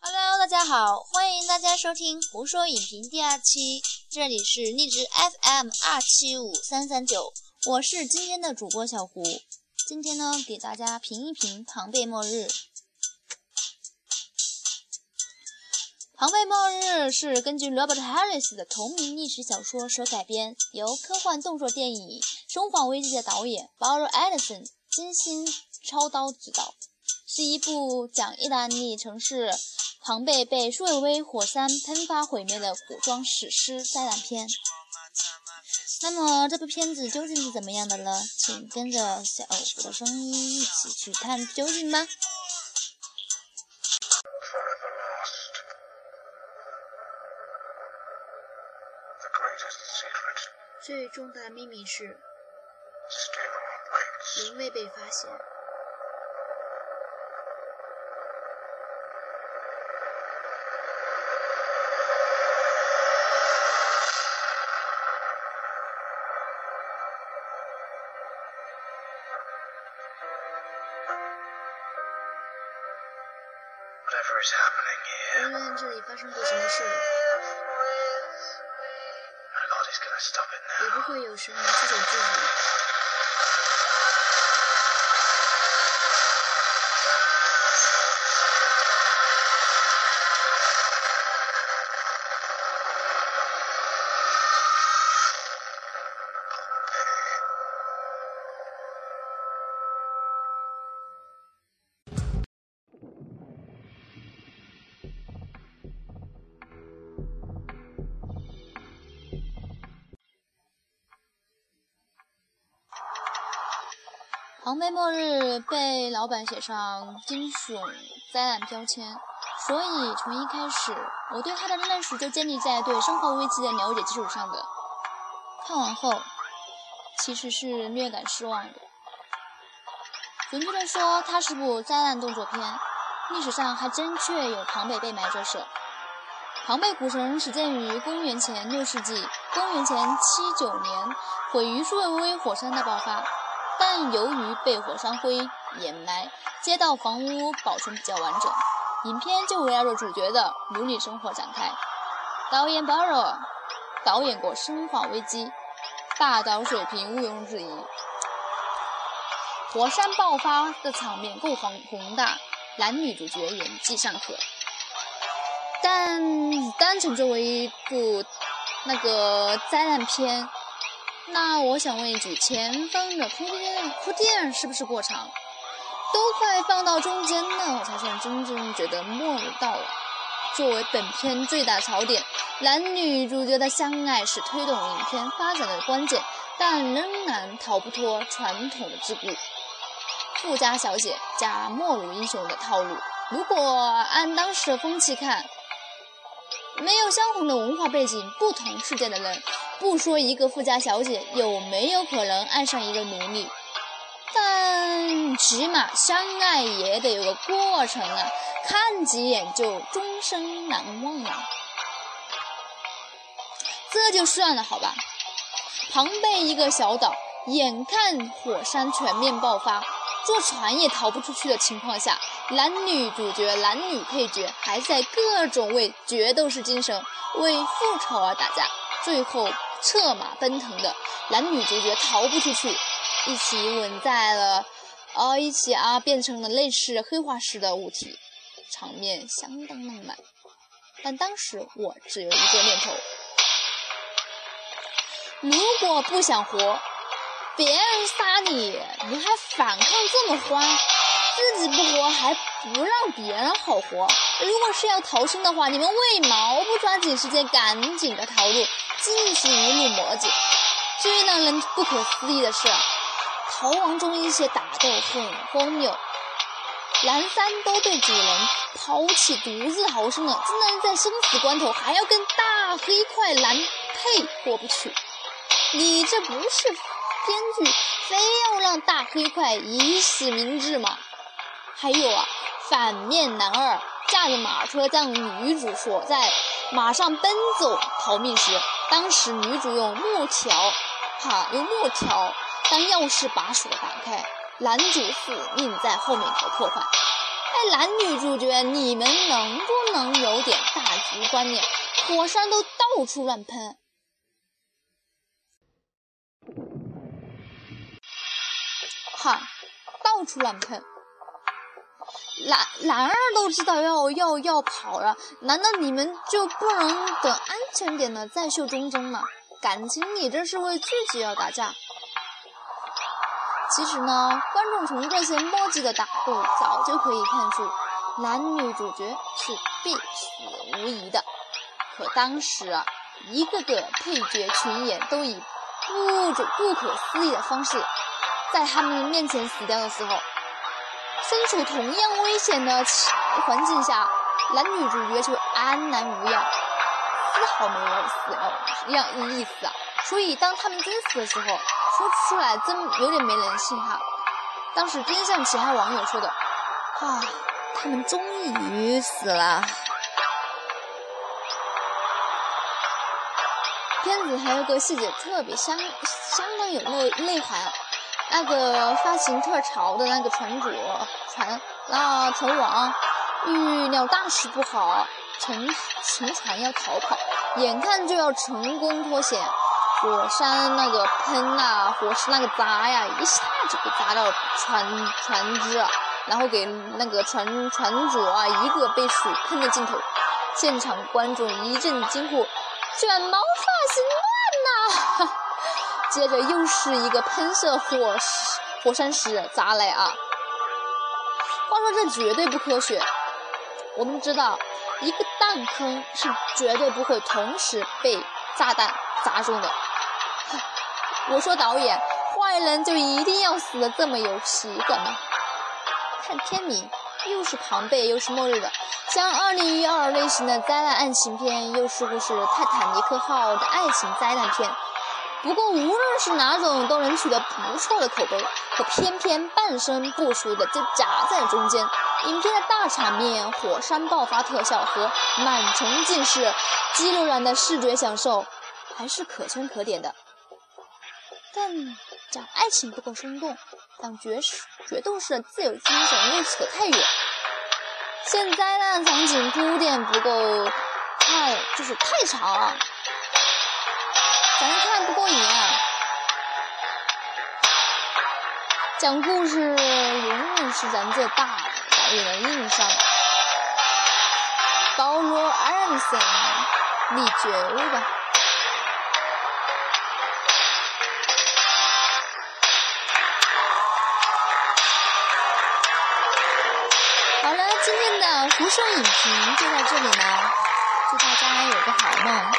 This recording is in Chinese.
Hello，大家好，欢迎大家收听《胡说影评》第二期，这里是荔枝 FM 二七五三三九，我是今天的主播小胡。今天呢，给大家评一评《庞贝末日》。《庞贝末日》是根据 Robert Harris 的同名历史小说所改编，由科幻动作电影《生化危机》的导演 Barry Edison 精心操刀指导，是一部讲意大利城市庞贝被苏维火山喷发毁灭的古装史诗灾难片。那么这部片子究竟是怎么样的呢？请跟着小虎的声音一起去探究竟吧。最重大秘密是，仍未被发现。无论这里发生过什么事，也不会有什么这种作用。庞贝末日被老板写上惊悚灾难标签，所以从一开始，我对他的认识就建立在对生化危机的了解基础上的。看完后，其实是略感失望的。准确的说，它是部灾难动作片。历史上还真确有庞贝被埋这事。庞贝古城始建于公元前六世纪，公元前七九年毁于苏维埃火山的爆发。但由于被火山灰掩埋，街道房屋保存比较完整。影片就围绕着主角的奴隶生活展开。导演 Baro 导演过《生化危机》，大导水平毋庸置疑。火山爆发的场面够宏宏大，男女主角演技尚可。但单纯作为一部那个灾难片。那我想问一句，前方的铺垫铺垫是不是过长？都快放到中间了，我才算真正觉得末日到了。作为本片最大槽点，男女主角的相爱是推动影片发展的关键，但仍然逃不脱传统的桎梏。富家小姐加末路英雄的套路，如果按当时的风气看，没有相同的文化背景、不同世界的人。不说一个富家小姐有没有可能爱上一个奴隶，但起码相爱也得有个过程啊！看几眼就终生难忘啊！这就算了，好吧。庞贝一个小岛，眼看火山全面爆发，坐船也逃不出去的情况下，男女主角、男女配角还在各种为决斗士精神、为复仇而打架。最后策马奔腾的男女主角逃不出去，一起吻在了，呃，一起啊变成了类似黑化石的物体，场面相当浪漫。但当时我只有一个念头：如果不想活，别人杀你，你还反抗这么欢，自己不活还不让别人好活。如果是要逃生的话，你们为毛不抓紧时间赶紧的逃路？进行一路磨叽。最让人不可思议的是，逃亡中一些打斗很荒谬。蓝三都被主人抛弃，独自逃生了，竟然在生死关头还要跟大黑块蓝配过不去。你这不是编剧非要让大黑块以死明志吗？还有啊，反面男二驾着马车将女主锁在马上奔走逃命时。当时女主用木条哈用木条。当钥匙把锁打开，男主死命在后面搞破坏。哎，男女主角，你们能不能有点大局观念？火山都到处乱喷，哈，到处乱喷。男男二都知道要要要跑了，难道你们就不能等安全点了再秀忠贞吗？感情你这是为自己而打架。其实呢，观众从这些墨迹的打斗早就可以看出，男女主角是必死无疑的。可当时啊，一个个配角群演都以不不可思议的方式，在他们面前死掉的时候。身处同样危险的环境下，男女主角却安然无恙，丝毫没有死了样意思啊！所以当他们真死的时候，说出来真有点没人性哈。当时真像其他网友说的，啊，他们终于死了。片子还有个细节特别相相当有内内涵。那个发型特潮的那个船主船，那船王预料大事不好，乘乘船要逃跑，眼看就要成功脱险，火山那个喷呐，火势那个砸呀，一下就给砸到船船只啊，然后给那个船船主啊一个被水喷的镜头，现场观众一阵惊呼：卷毛发型吗！接着又是一个喷射火火山石砸来啊！话说这绝对不科学。我们知道，一个弹坑是绝对不会同时被炸弹砸中的。我说导演，坏人就一定要死的这么有喜感吗？看片名，又是庞贝，又是末日的，像二零一二类型的灾难爱情片，又似乎是泰坦尼克号的爱情灾难片。不过，无论是哪种，都能取得不错的口碑。可偏偏半生不熟的就夹在中间。影片的大场面、火山爆发特效和满城尽是激流染的视觉享受，还是可圈可点的。但讲爱情不够生动，讲决决斗士的自由精神又扯太远。现在呢，场景铺垫不够，太就是太长了。咱看不过瘾啊！讲故事永远是咱这大导演的硬伤。保罗·艾伦森，你绝吧！好了，今天的胡说影评就到这里了，祝大家有个好梦。